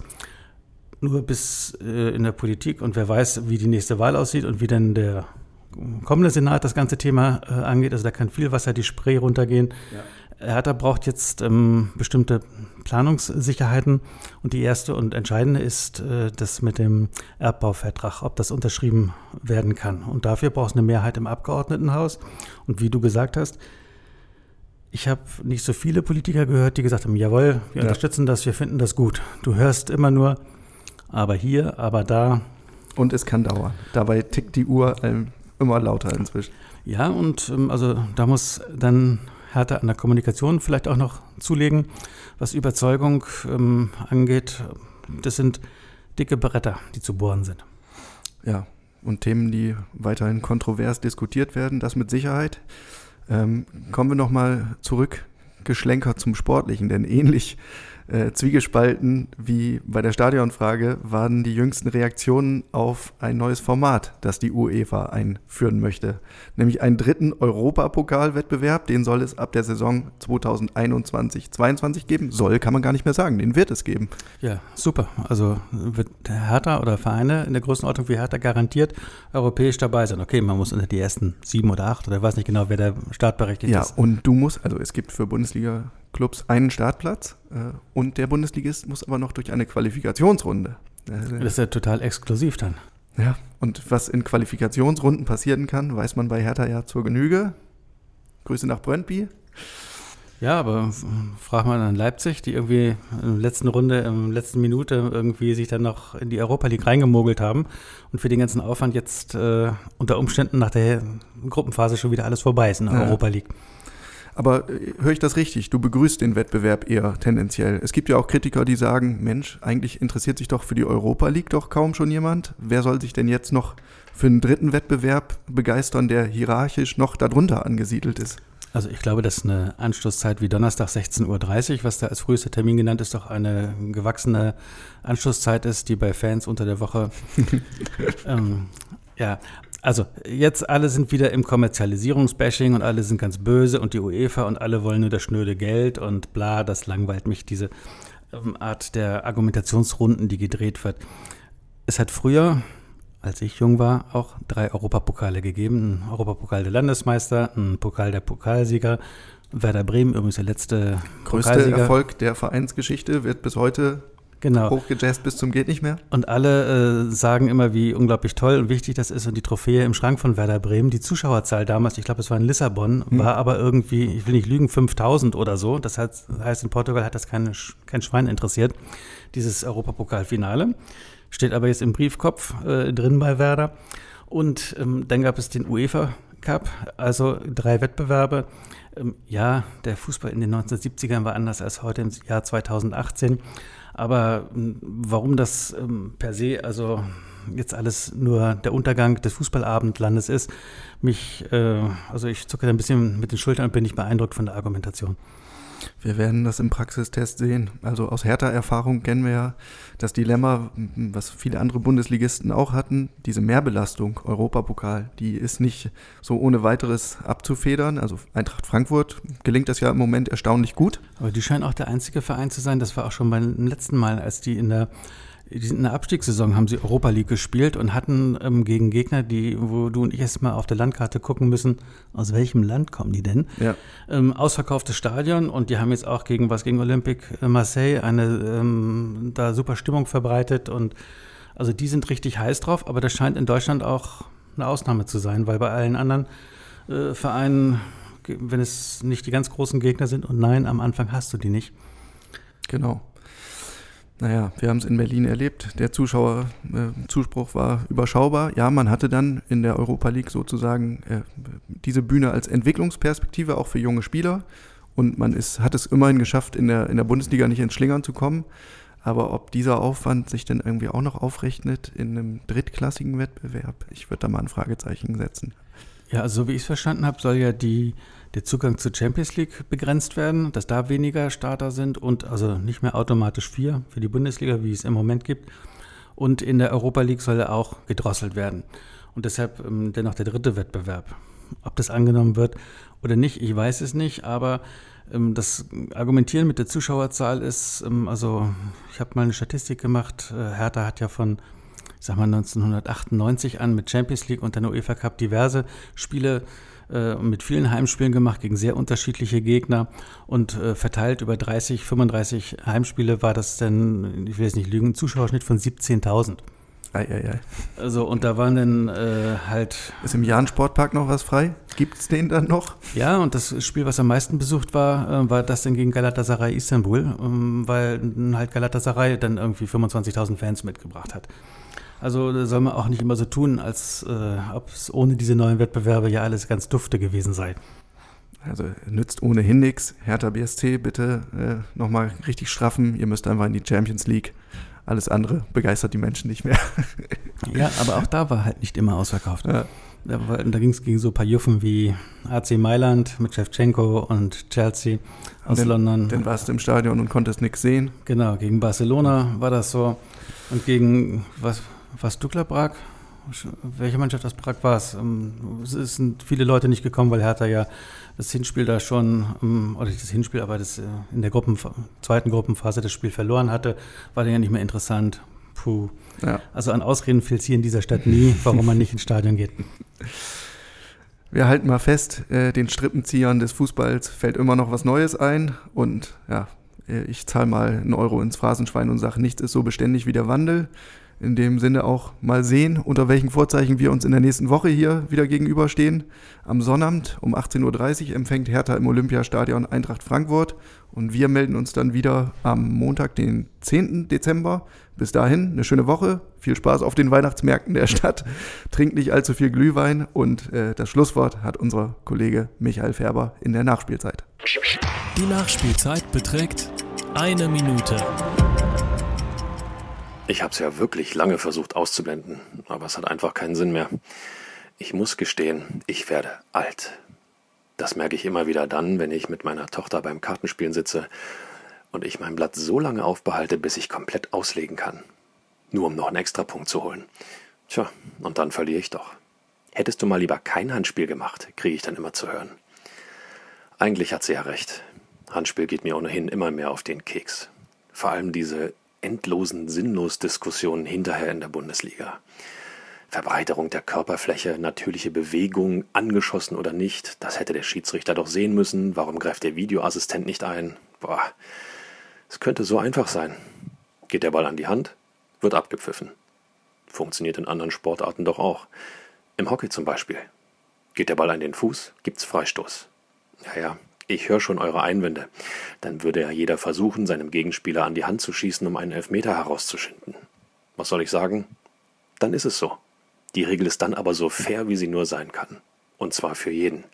nur bis äh, in der Politik und wer weiß, wie die nächste Wahl aussieht und wie denn der kommende Senat das ganze Thema äh, angeht. Also da kann viel Wasser die Spree runtergehen. Hertha braucht jetzt ähm, bestimmte Planungssicherheiten und die erste und entscheidende ist äh, das mit dem Erbbauvertrag, ob das unterschrieben werden kann. Und dafür braucht es eine Mehrheit im Abgeordnetenhaus. Und wie du gesagt hast, ich habe nicht so viele Politiker gehört, die gesagt haben, jawohl, wir Ja. unterstützen das, wir finden das gut. Du hörst immer nur, aber hier, aber da. Und es kann dauern. Dabei tickt die Uhr ähm, immer lauter inzwischen. Ja, und ähm, also da muss dann Hertha an der Kommunikation vielleicht auch noch zulegen, was Überzeugung ähm, angeht. Das sind dicke Bretter, die zu bohren sind. Ja, und Themen, die weiterhin kontrovers diskutiert werden, das mit Sicherheit. Ähm, kommen wir nochmal zurück, geschlenkert zum Sportlichen, denn ähnlich äh, zwiegespalten wie bei der Stadionfrage waren die jüngsten Reaktionen auf ein neues Format, das die UEFA einführen möchte. Nämlich einen dritten Europapokalwettbewerb, den soll es ab der Saison 2021-22 geben. Soll, kann man gar nicht mehr sagen, den wird es geben. Ja, super. Also wird der Hertha oder Vereine in der Größenordnung wie Hertha garantiert europäisch dabei sein. Okay, man muss unter die ersten sieben oder acht oder weiß nicht genau, wer der startberechtigt Ja, ist. und du musst, also es gibt für Bundesliga-Clubs einen Startplatz äh, und der Bundesligist muss aber noch durch eine Qualifikationsrunde. Das Äh, ist ja total exklusiv dann. ja, und was in Qualifikationsrunden passieren kann, weiß man bei Hertha ja zur Genüge. Grüße nach Brøndby. Ja, aber f- frag mal an Leipzig, die irgendwie in der letzten Runde, in der letzten Minute irgendwie sich dann noch in die Europa League reingemogelt haben und für den ganzen Aufwand jetzt äh, unter Umständen nach der Gruppenphase schon wieder alles vorbei ist in der Ja. Europa League. Aber äh, höre ich das richtig? Du begrüßt den Wettbewerb eher tendenziell. Es gibt ja auch Kritiker, die sagen, Mensch, eigentlich interessiert sich doch für die Europa League doch kaum schon jemand. Wer soll sich denn jetzt noch für einen dritten Wettbewerb begeistern, der hierarchisch noch darunter angesiedelt ist? Also ich glaube, dass eine Anstoßzeit wie Donnerstag 16.30 Uhr, was da als frühester Termin genannt ist, doch eine gewachsene Anstoßzeit ist, die bei Fans unter der Woche (laughs) ähm, ja, also jetzt alle sind wieder im Kommerzialisierungsbashing und alle sind ganz böse und die UEFA und alle wollen nur das schnöde Geld und bla, das langweilt mich, diese ähm, Art der Argumentationsrunden, die gedreht wird. Es hat früher, als ich jung war, auch drei Europapokale gegeben. Ein Europapokal der Landesmeister, ein Pokal der Pokalsieger. Werder Bremen, übrigens der letzte Größte Pokalsieger. Erfolg der Vereinsgeschichte wird bis heute Genau. Hochgejazzt bis zum geht nicht mehr. Und alle äh, sagen immer, wie unglaublich toll und wichtig das ist und die Trophäe im Schrank von Werder Bremen. Die Zuschauerzahl damals, ich glaube, es war in Lissabon, hm. war aber irgendwie, ich will nicht lügen, 5000 oder so. Das heißt, heißt in Portugal hat das keine, kein Schwein interessiert, dieses Europapokalfinale. Steht aber jetzt im Briefkopf äh, drin bei Werder. Und ähm, dann gab es den UEFA Cup, also drei Wettbewerbe. Ähm, ja, der Fußball in den 1970ern war anders als heute im Jahr 2018. Aber ähm, warum das ähm, per se, also jetzt alles nur der Untergang des Fußballabendlandes ist, mich, äh, also ich zucke ein bisschen mit den Schultern und bin nicht beeindruckt von der Argumentation. Wir werden das im Praxistest sehen. Also aus härter Erfahrung kennen wir ja das Dilemma, was viele andere Bundesligisten auch hatten, diese Mehrbelastung Europapokal, die ist nicht so ohne weiteres abzufedern. Also Eintracht Frankfurt gelingt das ja im Moment erstaunlich gut. Aber die scheinen auch der einzige Verein zu sein, das war auch schon beim letzten Mal, als die in der in der Abstiegssaison, haben sie Europa League gespielt und hatten ähm, gegen Gegner, die, wo du und ich erst mal auf der Landkarte gucken müssen, aus welchem Land kommen die denn? Ja. Ähm, ausverkauftes Stadion und die haben jetzt auch gegen was gegen Olympique Marseille eine ähm, da super Stimmung verbreitet und also die sind richtig heiß drauf, aber das scheint in Deutschland auch eine Ausnahme zu sein, weil bei allen anderen äh, Vereinen, wenn es nicht die ganz großen Gegner sind und nein, am Anfang hast du die Genau. Naja, wir haben es in Berlin erlebt. Der Zuschauerzuspruch äh, war überschaubar. Ja, man hatte dann in der Europa League sozusagen äh, diese Bühne als Entwicklungsperspektive auch für junge Spieler. Und man ist, hat es immerhin geschafft, in der, in der Bundesliga nicht ins Schlingern zu kommen. Aber ob dieser Aufwand sich denn irgendwie auch noch aufrechnet in einem drittklassigen Wettbewerb, ich würde da mal ein Fragezeichen setzen. Ja, also so wie ich es verstanden habe, soll ja die, der Zugang zur Champions League begrenzt werden, dass da weniger Starter sind und also nicht mehr automatisch vier für die Bundesliga, wie es im Moment gibt. Und in der Europa League soll er auch gedrosselt werden. Und deshalb ähm, dennoch der dritte Wettbewerb. Ob das angenommen wird oder nicht, ich weiß es nicht, aber ähm, das Argumentieren mit der Zuschauerzahl ist, ähm, also ich habe mal eine Statistik gemacht, äh, Hertha hat ja von ich sag mal 1998 an mit Champions League und dann UEFA Cup diverse Spiele äh, mit vielen Heimspielen gemacht gegen sehr unterschiedliche Gegner und äh, verteilt über 30, 35 Heimspiele war das dann, ich will jetzt nicht lügen, ein Zuschauerschnitt von 17.000. Ei, ei, ei. Also und da waren dann äh, halt. Ist im Jahn Sportpark noch was frei? Gibt es den dann noch? Ja, und das Spiel, was am meisten besucht war, äh, war das dann gegen Galatasaray Istanbul, ähm, weil halt Galatasaray dann irgendwie 25.000 Fans mitgebracht hat. Also da soll man auch nicht immer so tun, als äh, ob es ohne diese neuen Wettbewerbe ja alles ganz dufte gewesen sei. Also nützt ohnehin nichts. Hertha BSC bitte äh, nochmal richtig straffen. Ihr müsst einfach in die Champions League. Alles andere begeistert die Menschen nicht mehr. (laughs) ja, aber auch da war halt nicht immer ausverkauft. Ja. Da, da ging es gegen so ein paar Juffen wie AC Mailand mit Shevchenko und Chelsea aus und London. Dann warst du im Stadion und konntest nichts sehen. Genau, gegen Barcelona war das so. Und gegen, was, was Dukla Prag? Welche Mannschaft aus Prag war es? Ähm, es sind viele Leute nicht gekommen, weil Hertha ja das Hinspiel da schon, ähm, oder nicht das Hinspiel, aber das äh, in der Gruppen, zweiten Gruppenphase das Spiel verloren hatte, war dann ja nicht mehr interessant. Puh. Ja. Also an Ausreden fehlt es hier in dieser Stadt nie, warum man nicht ins Stadion geht. (laughs) Wir halten mal fest, äh, den Strippenziehern des Fußballs fällt immer noch was Neues ein und ja, äh, ich zahle mal einen Euro ins Phrasenschwein und sage, nichts ist so beständig wie der Wandel in dem Sinne auch mal sehen, unter welchen Vorzeichen wir uns in der nächsten Woche hier wieder gegenüberstehen. Am Sonnabend um 18.30 Uhr empfängt Hertha im Olympiastadion Eintracht Frankfurt und wir melden uns dann wieder am Montag, den 10. Dezember. Bis dahin eine schöne Woche, viel Spaß auf den Weihnachtsmärkten der Stadt, trinkt nicht allzu viel Glühwein und äh, das Schlusswort hat unser Kollege Michael Färber in der Nachspielzeit. Die Nachspielzeit beträgt eine Minute. Ich habe es ja wirklich lange versucht auszublenden, aber es hat einfach keinen Sinn mehr. Ich muss gestehen, ich werde alt. Das merke ich immer wieder dann, wenn ich mit meiner Tochter beim Kartenspielen sitze und ich mein Blatt so lange aufbehalte, bis ich komplett auslegen kann. Nur um noch einen extra Punkt zu holen. Tja, und dann verliere ich doch. Hättest du mal lieber kein Handspiel gemacht, kriege ich dann immer zu hören. Eigentlich hat sie ja recht. Handspiel geht mir ohnehin immer mehr auf den Keks. Vor allem diese endlosen Sinnlos-Diskussionen hinterher in der Bundesliga. Verbreiterung der Körperfläche, natürliche Bewegung, angeschossen oder nicht, das hätte der Schiedsrichter doch sehen müssen. Warum greift der Videoassistent nicht ein? Boah, es könnte so einfach sein. Geht der Ball an die Hand, wird abgepfiffen. Funktioniert in anderen Sportarten doch auch. Im Hockey zum Beispiel. Geht der Ball an den Fuß, gibt's Freistoß. Ja, ja, ich höre schon eure Einwände. Dann würde ja jeder versuchen, seinem Gegenspieler an die Hand zu schießen, um einen Elfmeter herauszuschinden. Was soll ich sagen? Dann ist es so. Die Regel ist dann aber so fair, wie sie nur sein kann. Und zwar für jeden.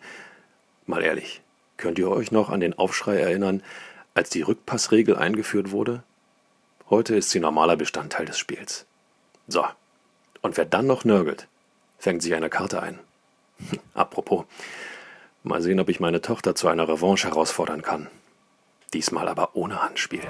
Mal ehrlich, könnt ihr euch noch an den Aufschrei erinnern, als die Rückpassregel eingeführt wurde? Heute ist sie normaler Bestandteil des Spiels. So, und wer dann noch nörgelt, fängt sich eine Karte ein. (laughs) Apropos, mal sehen, ob ich meine Tochter zu einer Revanche herausfordern kann. Diesmal aber ohne Handspiel.